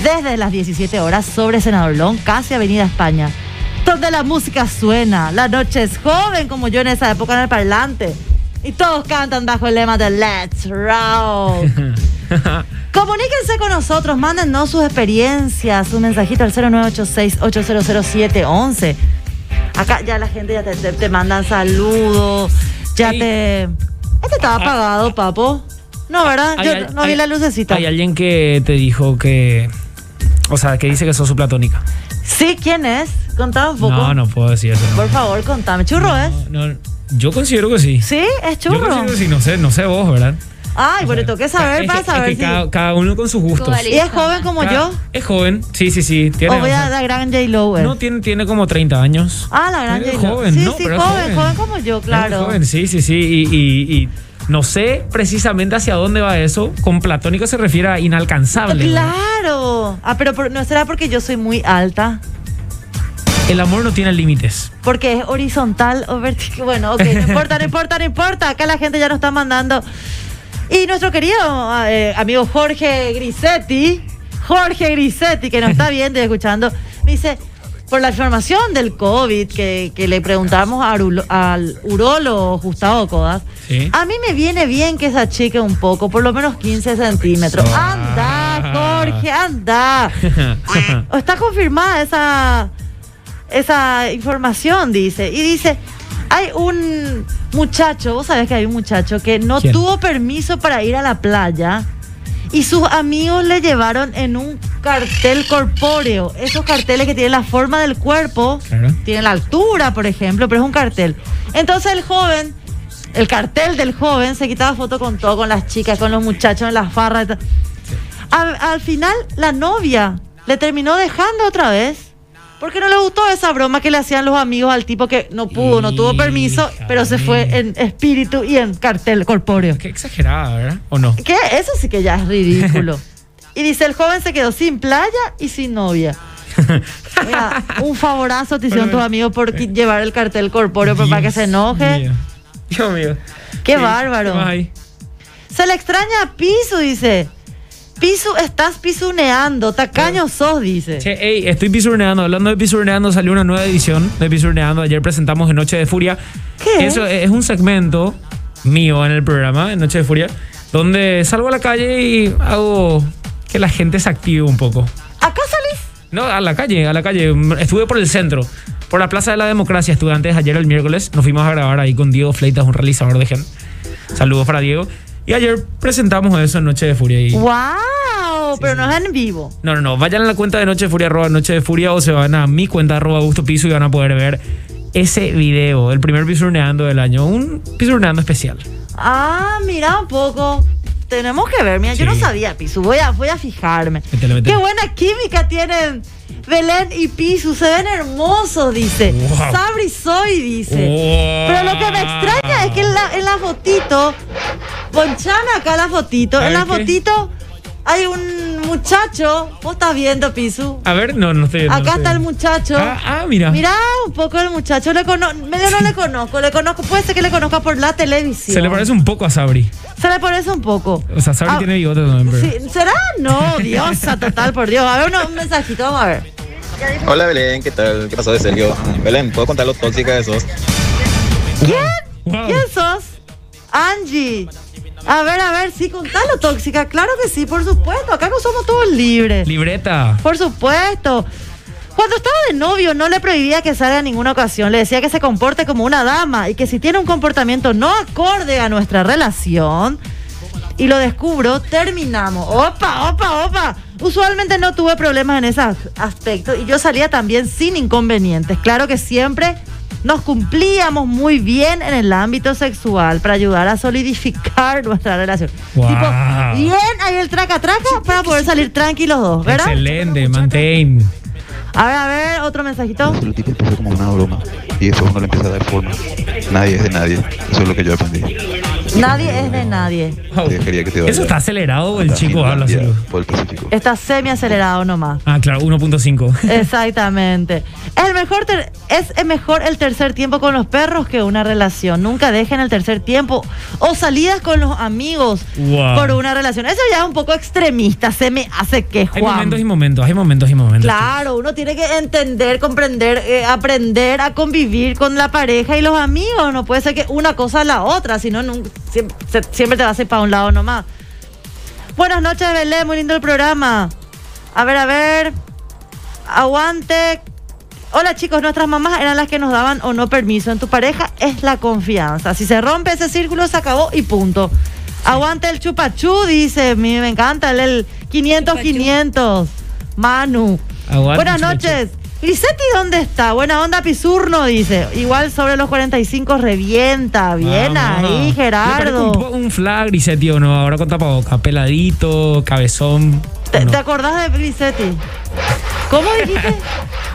desde las 17 horas sobre Senador Long, casi Avenida España, donde la música suena, la noche es joven como yo en esa época en el parlante, y todos cantan bajo el lema de Let's Rock. Comuníquense con nosotros, mándennos sus experiencias, su mensajito al 0986-8000711. Acá ya la gente ya te, te, te mandan saludos, ya Sí. te... Este estaba apagado, papo. No, ¿verdad? Hay Yo no vi hay- la lucecita. Hay alguien que te dijo que. O sea, que dice que sos su platónica. Sí, ¿quién es? Contame un poco. No, no puedo decir eso. no. Por favor, contame. ¿Churro es? No, no, yo considero que sí. Sí, es Yo churro. considero que sí, no sé, no sé vos, ¿verdad? Ay, bueno, tengo que saber Es para que- es saber que si... cada, cada uno con sus gustos. ¿Y es joven como Cada- yo? Es joven, sí, sí, sí. Tiene, ¿O voy o a sea, la gran J-Lo? eh? no tiene, tiene como 30 años. Ah, la gran Es J-Lo. joven, Sí, no, sí, pero es joven, joven como yo, Es claro. joven, sí, sí, sí. Y, y- y no sé precisamente hacia dónde va eso. Con platónico se refiere a inalcanzable. ¿no? Claro. Ah, pero por- no será porque yo soy muy alta. El amor no tiene límites. Porque es horizontal o vertical. Bueno, ok, no importa, no importa, no importa. Acá la gente ya nos está mandando. Y nuestro querido eh, amigo Jorge Grisetti, Jorge Grisetti, que nos está viendo y escuchando, me dice, por la información del COVID que, que le preguntamos a Arulo- al urólogo Gustavo Codas, Sí. a mí me viene bien que se achique un poco, por lo menos 15 centímetros. Ah. Anda, Jorge, anda. ¿O está confirmada esa, esa información, dice. Y dice, hay un muchacho, vos sabés que hay un muchacho que no ¿Quién? tuvo permiso para ir a la playa y sus amigos le llevaron en un cartel corpóreo. Esos carteles que tienen la forma del cuerpo, Claro. tienen la altura, por ejemplo, pero es un cartel. Entonces el joven... El cartel del joven se quitaba foto con todo, con las chicas, con los muchachos en las farras. al final, la novia le terminó dejando otra vez. Porque no le gustó esa broma que le hacían los amigos al tipo que no pudo, no tuvo permiso, pero se fue en espíritu y en cartel corpóreo. Qué exagerada, ¿verdad? ¿O no? Que eso sí que ya es ridículo. Y dice, el joven se quedó sin playa y sin novia. Mira, un favorazo te hicieron tus amigos por qui- llevar el cartel corpóreo pero para que se Dios enoje. mío. Dios mío. Qué Sí, bárbaro. Se le extraña a Pisu, dice. Pisu, estás pisuneando, tacaño sos, dice. Che, ey, estoy pisurneando. Hablando de pisurneando, salió una nueva edición de pisurneando. Ayer presentamos en Noche de Furia. ¿Qué? Eso es un segmento mío en el programa, en Noche de Furia, donde salgo a la calle y hago que la gente se active un poco. ¿Acá salís? No, a la calle, a la calle. Estuve por el centro, por la Plaza de la Democracia. Estuve antes ayer el miércoles. Nos fuimos a grabar ahí con Diego Fleitas, un realizador de Gen. Saludos para Diego. Y ayer presentamos eso en Noche de Furia. Y... ¡Wow! pero no es en vivo. No, no, no. Vayan a la cuenta de Noche de Furia, arroba Noche de Furia, o se van a mi cuenta, arroba Augusto Piso, y van a poder ver ese video, el primer pisurneando del año. Un pisurneando especial. Ah, mira un poco. Tenemos que ver, mira, yo no sabía, Pisu. Voy a, voy a fijarme. Métele, métele. Qué buena química tienen Belén y Pisu. Se ven hermosos, dice. Wow. Sabri soy, dice. Wow. Pero lo que me extraña es que en la, en la fotito, ponchame acá la fotito, en la ¿qué? fotito hay un muchacho, vos estás viendo, Pisu. A ver, no, no estoy viendo, Acá está el muchacho. Ah, ah, mira. Mira un poco el muchacho, le cono medio no le conozco, le conozco, puede ser que le conozca por la televisión. Se le parece un poco a Sabri. Se le parece un poco. O sea, Sabri Ah, tiene bigote también, pero. Sí, ¿Será? No, diosa total, por Dios. A ver, uno- un mensajito, vamos a ver. Hola Belén, ¿qué tal? ¿Qué pasó de Sergio? Belén, ¿puedo contar lo tóxica de sos? Wow. ¿Quién sos? Angie. A ver, a ver, sí, contalo tóxica. Claro que sí, por supuesto. Acá no somos todos libres. Libreta. Por supuesto. Cuando estaba de novio no le prohibía que salga en ninguna ocasión, le decía que se comporte como una dama y que si tiene un comportamiento no acorde a nuestra relación y lo descubro, terminamos. Opa, opa, opa. Usualmente no tuve problemas en ese as- aspecto y yo salía también sin inconvenientes. Claro que siempre nos cumplíamos muy bien en el ámbito sexual para ayudar a solidificar nuestra relación. Wow. Tipo, bien ahí el traca traca para poder salir tranquilos dos, ¿verdad? Excelente, maintain. A ver, a ver, otro mensajito. Se lo tipo empezó como una broma y después uno le empieza a dar forma. Nadie es de nadie. Eso es lo que yo aprendí. Nadie es de nadie. Que te vaya. Eso está acelerado, el chico habla así. Finlandia, Por el Pacífico. Está semi acelerado nomás. Ah, claro, 1.5. Exactamente. Es el mejor ter- es mejor el tercer tiempo con los perros que una relación. Nunca dejen el tercer tiempo o salidas con los amigos Wow. por una relación. Eso ya es un poco extremista. Se me hace que Hay Juan. momentos y momentos, hay momentos y momentos. Claro, uno tiene que entender, comprender, eh, aprender a convivir con la pareja y los amigos. No puede ser que una cosa a la otra, si no, nun- siempre, te vas a ir para un lado nomás. Buenas noches, Belén, muy lindo el programa. A ver, a ver. Aguante. Hola chicos, nuestras mamás eran las que nos daban o no permiso. En tu pareja es la confianza. Si se rompe ese círculo, se acabó y punto. Aguante el chupachú, dice. A mí me encanta el, el 500-500. Manu. Aguante Buenas chupachú. Grisetti, ¿dónde está? Buena onda, Pisurno, dice. Igual sobre los 45 revienta. Bien Vamos. ahí, Gerardo. Un, un flag, Grisetti, ¿o no? Ahora con tapaboca. Peladito, cabezón. ¿Te, ¿o no? te acordás de Grisetti? ¿Cómo dijiste?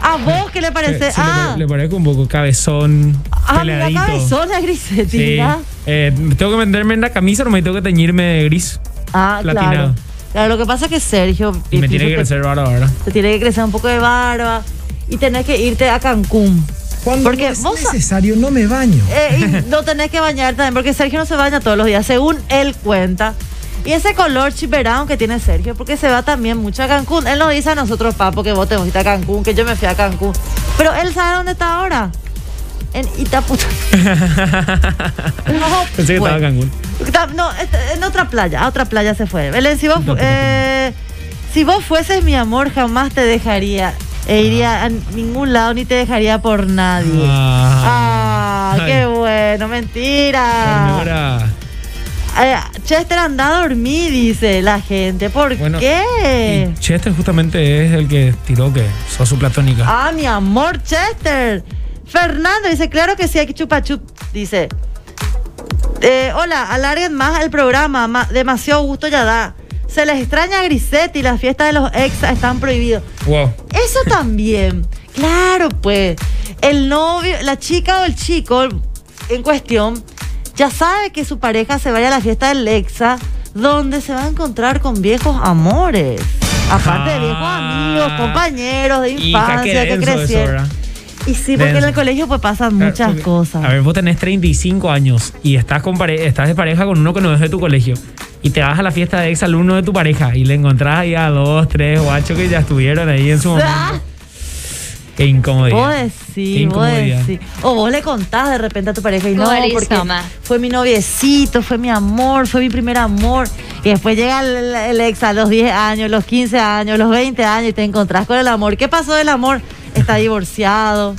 ¿A vos qué le parece? Sí, le ah, pare- le, parece un poco cabezón, ah peladito. cabezona Grisetti, Sí. Eh, tengo que meterme en la camisa, no me tengo que teñirme de gris. Ah, platinado. claro. Claro, lo que pasa es que Sergio Y me tiene que crecer barba ahora. te tiene que crecer un poco de barba y tenés que irte a Cancún. Cuando Porque no es vos necesario, no me baño. Eh, y no tenés que bañar también, porque Sergio no se baña todos los días, según él cuenta. Y ese color chiperón que tiene Sergio, porque se va también mucho a Cancún. Él nos dice a nosotros, papo, que vos te fuiste a Cancún, que yo me fui a Cancún. Pero él sabe dónde está ahora. En Itaputa. No, Pensé que estaba en Cancún. No, en otra playa, a otra playa se fue. Belén, si vos, eh, si vos fueses mi amor, jamás te dejaría. E iría a ningún lado ni te dejaría por nadie. Ah, Ay. qué bueno, mentira. Eh, Chester anda a dormir, dice la gente. ¿Por Bueno, qué? Y Chester justamente es el que tiró que sos su platónica. Ah, mi amor, Chester. Fernando dice, claro que sí, hay que chupa chup. Dice, eh, hola, alarguen más el programa, ma- demasiado gusto ya da. Se les extraña a Grisetti, las fiestas de los ex están prohibidos. Wow. Eso también. Claro, pues. El novio, la chica o el chico en cuestión ya sabe que su pareja se vaya a la fiesta del Lexa, donde se va a encontrar con viejos amores. Aparte de viejos Ah. amigos, compañeros de infancia que eso, crecieron. Y sí, porque en el colegio pues pasan muchas Claro, porque, cosas. A ver, vos tenés 35 años y estás, con pare- estás de pareja con uno que no es de tu colegio. Y te vas a la fiesta de ex alumno de tu pareja y le encontrás ahí a dos, tres guachos que ya estuvieron ahí en su momento. Ah, Qué incomodidad. Vos Qué decís, vos incomodidad. decís. O vos le contás de repente a tu pareja y no, porque fue mi noviecito, fue mi amor, fue mi primer amor. Y después llega el, el ex a los 10 años, los 15 años, los 20 años y te encontrás con el amor. ¿Qué pasó del amor? Está divorciado,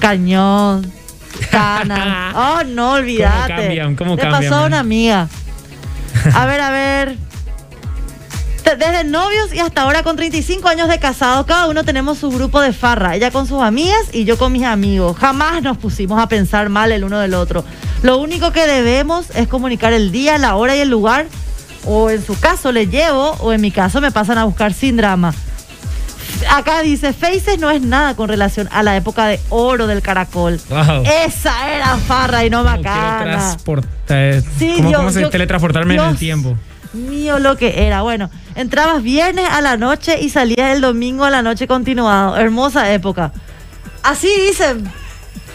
cañón, cana. Oh, no, olvídate. ¿Cómo cambian? ¿Cómo Le cambian, pasó a una amiga. A ver, a ver. Desde novios y hasta ahora con 35 años de casado, cada uno tenemos su grupo de farra. Ella con sus amigas y yo con mis amigos. Jamás nos pusimos a pensar mal el uno del otro. Lo único que debemos es comunicar el día, la hora y el lugar. O en su caso le llevo, o en mi caso me pasan a buscar sin drama. Acá dice, Faces no es nada con relación a la época de oro del caracol. Wow. Esa era farra y no macana. Sí, ¿Cómo, yo- cómo se yo- teletransportarme en el tiempo? mío lo que era. Bueno, entrabas viernes a la noche y salías el domingo a la noche continuado. Hermosa época. Así dicen.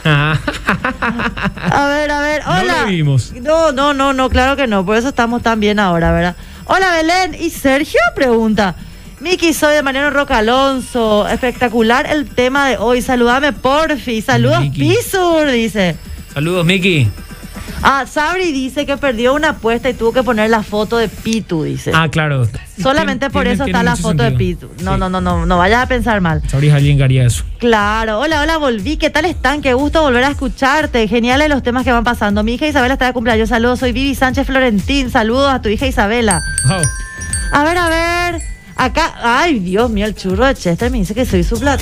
Ah. A ver, a ver. No Hola. lo vimos. No, no, no, no, claro que no. Por eso estamos tan bien ahora, ¿verdad? Hola, Belén. ¿Y Sergio? Pregunta. Miki, soy de Mariano Roca Alonso. Espectacular el tema de hoy. Saludame, porfi. Saludos. Pisur, dice. Saludos, Miki. Ah, Sabri dice que perdió una apuesta y tuvo que poner la foto de Pitu, dice. Ah, claro. Solamente por eso está la foto de. Pitu. No, Sí. no, no, no, no vayas a pensar mal. Sabrías alguien que haría eso. Claro, hola, hola, volví. ¿Qué tal están? Qué gusto volver a escucharte. Geniales los temas que van pasando. Mi hija Isabela está de cumpleaños. Saludos, soy Vivi Sánchez Florentín. Saludos a tu hija Isabela. Wow. A ver, a ver. Acá, ay, Dios mío, el churro de Chester me dice que soy su plat.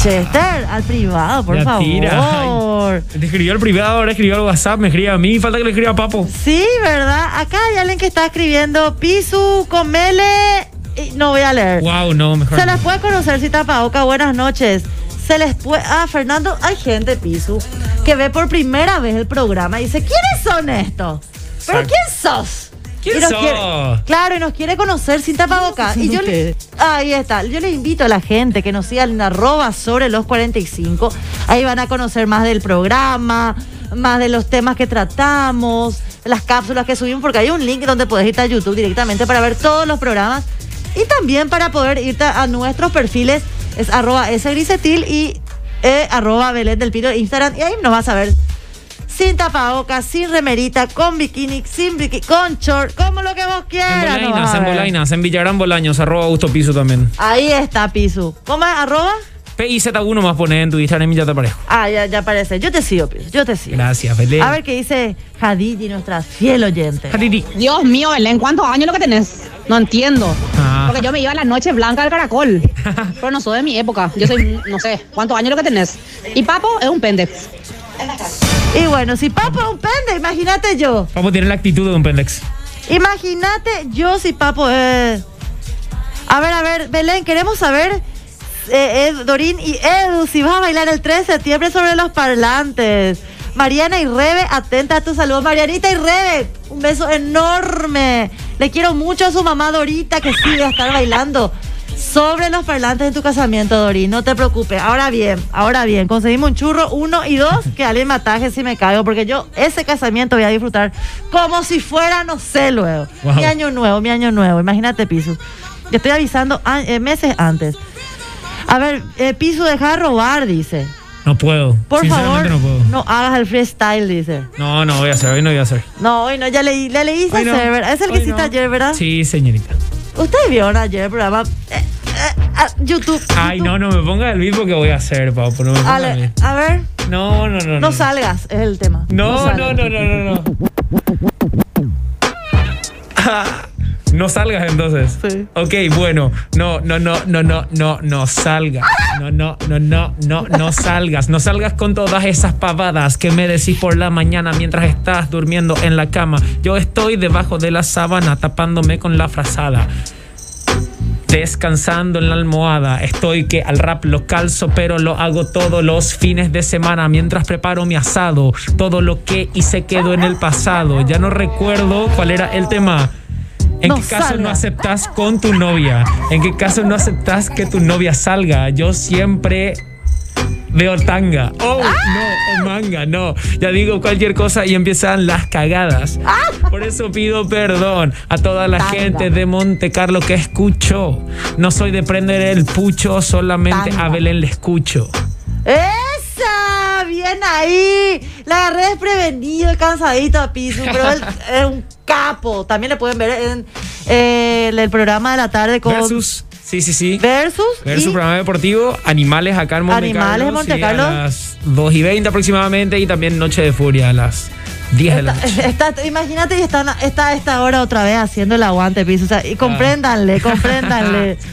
Chester, al privado, por La favor. tira. Te escribió al privado, ahora escribió al WhatsApp, me escribe a mí, falta que le escriba a Papo. Sí, ¿verdad? Acá hay alguien que está escribiendo Pisu, Comele. no voy a leer. Wow, no, mejor. Se no. les puede conocer si Oca, buenas noches. Se les puede. Ah, Fernando, hay gente, Pisu, que ve por primera vez el programa y dice: ¿Quiénes son estos? ¿Pero Exacto. quién sos? ¿Quién Y nos quiere- claro, y nos quiere conocer sin tapabocas. Y yo le, ahí está. Yo les invito a la gente que nos sigan en arroba sobre los 45. Ahí van a conocer más del programa, más de los temas que tratamos, las cápsulas que subimos, porque hay un link donde puedes irte a YouTube directamente para ver todos los programas. Y también para poder irte a nuestros perfiles, es arroba sgrisetil y eh, arroba Belén del Pino de Instagram. Y ahí nos vas a ver sin tapabocas, sin remerita, con bikini, sin bikini, con short, como lo que vos En quieras. vas Bolainas, en. Bolainas, en Villarán Bolaños, arroba Augusto Piso también. Ahí está, Pisu. ¿Cómo es? ¿Arroba? PIZ1 más poner en tu Instagram y ya te aparezco. Ah, ya, ya aparece. Yo te sigo, Pisu. Yo te sigo. Gracias, Belén. A ver qué dice Hadidi, nuestra fiel oyente. Hadidi. Dios mío, Belén, ¿cuántos años lo que tenés? No entiendo. Ah. Porque yo me iba a la noche blanca del caracol. Pero no soy de mi época. Yo soy, no sé, ¿cuántos años lo que tenés? Y Papo es un pende. Y bueno, si Papo es un pende, imagínate yo. Papo tiene la actitud de un pendex. Imagínate yo si Papo es... A ver, a ver, Belén, queremos saber, eh, Ed- Dorín y Edu, si vas a bailar el 3 de septiembre sobre los parlantes. Mariana y Rebe, atenta a tu saludo. Marianita y Rebe, un beso enorme. Le quiero mucho a su mamá Dorita, que sí va a estar bailando sobre los parlantes en tu casamiento, Dorín. No te preocupes. Ahora bien, ahora bien, conseguimos un churro, uno y dos, que alguien me ataje si me caigo, porque yo ese casamiento voy a disfrutar como si fuera, no sé, luego. Wow. Mi año nuevo, mi año nuevo. Imagínate, Pisu. Te estoy avisando a- eh, meses antes. A ver, eh, Pisu, deja de robar, dice. No puedo. Por favor, no puedo. no hagas el freestyle, dice. No, no voy a hacer, hoy no voy a hacer. No, hoy no, ya leí, le leíste no. Es el que hiciste no. ayer, ¿verdad? Sí, señorita. Ustedes vieron ayer el programa. eh, eh, ah, YouTube. Ay, YouTube. no, no me ponga el beat porque voy a hacer, Papo. No me ponga el Ale, beat. a ver, No, no, no. no salgas, es el tema. No, no, salgas. no, no, no, no. No salgas entonces. Sí. Ok, bueno. No, no, no, no, no, no, no salgas. No, no, no, no, no, no salgas. No salgas con todas esas pavadas que me decís por la mañana mientras estás durmiendo en la cama. Yo estoy debajo de la sábana tapándome con la frazada. Descansando en la almohada, estoy que al rap lo calzo, pero lo hago todos los fines de semana mientras preparo mi asado. Todo lo que hice quedó en el pasado. Ya no recuerdo cuál era el tema. ¿En No qué caso salga. no aceptas con tu novia? ¿En qué caso no aceptas que tu novia salga? Yo siempre veo tanga. Oh, no, o manga, no. Ya digo cualquier cosa y empiezan las cagadas. Por eso pido perdón a toda la Tanga. gente de Monte Carlo que escucho. No soy de prender el pucho, solamente Tanga. a Belén le escucho. ¡Esa! ¡Bien ahí! La agarré desprevenido y cansadito a piso, pero él es un capo. También le pueden ver en eh, el programa de la tarde con Versus, sí, sí, sí. Versus Ver su y- programa deportivo, Animales acá en Monte Animales en Carlo. Monte sí, Carlo. A las 2 y 20 aproximadamente y también Noche de Furia a las 10 de la noche. Está- está- imagínate y están, está a esta hora otra vez haciendo el aguante, piso. O sea, y compréndanle, compréndanle.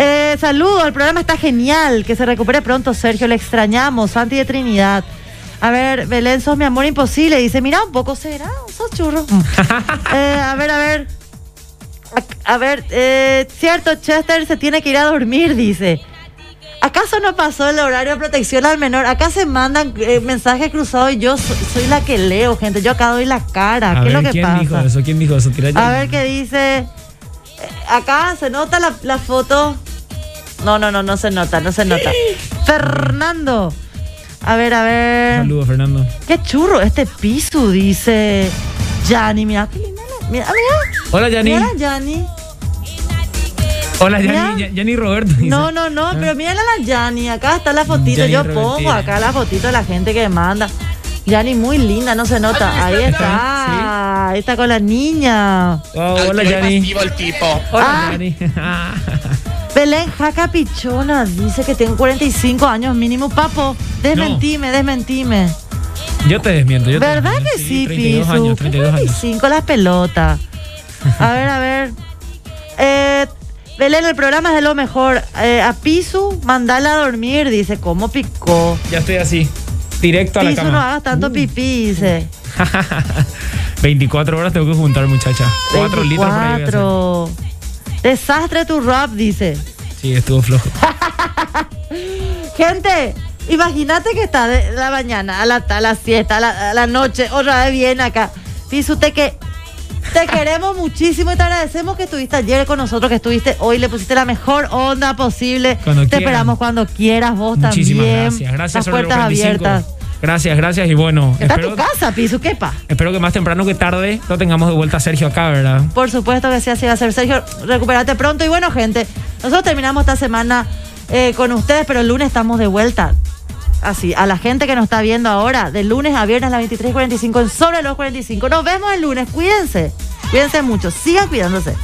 Eh, saludos, el programa está genial. Que se recupere pronto, Sergio. Le extrañamos. Santi de Trinidad. A ver, Belén, sos mi amor imposible. Dice, mira un poco, será, sos churro. Eh, a ver, a ver. A, a ver, eh, cierto, Chester se tiene que ir a dormir, dice. ¿Acaso no pasó el horario de protección al menor? Acá se mandan eh, mensajes cruzados y yo so- soy la que leo, gente. Yo acá doy la cara. A ¿Qué ver, es lo que ¿quién pasa? dijo eso? ¿Quién dijo eso? Tira. A ver qué dice. Eh, Acá se nota la, la foto. No, no, no, no se nota, no se nota. Fernando. A ver, a ver. Saludos, Fernando. Qué churro este piso, dice Yanni. Mira, qué linda la- Mira, mira. Hola, Yani. Mira, Yanni. Hola, Mira. Yani. Ya- Yani Roberto. dice. No, no, no, pero mírala la Yanni. Acá está la fotito. Yanni Yo Robertina. pongo acá la fotito de la gente que manda. Yanni muy linda, no se nota. Ahí está. Ahí está con la niña. Oh, hola, Yani. el tipo. Hola, Ah. Yani. Belén Jaca Pichona dice que tengo 45 años mínimo. Papo, desmentime, desmentime. Yo te desmiento. Yo te ¿Verdad desmiento. que sí, 32 Pisu? años, 32 años. 45 las pelotas. A ver, a ver. Eh, Belén, el programa es de lo mejor. Eh, a Pisu, mandala a dormir, dice. ¿Cómo picó? Ya estoy así. Directo a la Pisu, cama. Uh. no hagas tanto pipí, dice. 24 horas tengo que juntar, muchacha. 4 litros por ahí voy a hacer. 24. Desastre tu rap, dice. Sí, estuvo flojo. Gente, imagínate que está de la mañana a la, a la siesta, a la, a la noche, otra vez viene acá. Pisu, te que te queremos muchísimo y te agradecemos que estuviste ayer con nosotros, que estuviste hoy, le pusiste la mejor onda posible. Cuando te quieran. esperamos cuando quieras, vos Muchísimas también. gracias. Gracias, Las puertas 45. abiertas. Gracias, gracias. Y bueno, Está espero, tu casa, Pisu, quepa. espero que más temprano que tarde lo tengamos de vuelta a Sergio acá, ¿verdad? Por supuesto que sí, así va a ser. Sergio, recuperate pronto. Y bueno, gente, nosotros terminamos esta semana eh, con ustedes, pero el lunes estamos de vuelta. Así, a la gente que nos está viendo ahora, de lunes a viernes a las 23.45 en Sobre los 45. Nos vemos el lunes. Cuídense. Cuídense mucho. Sigan cuidándose.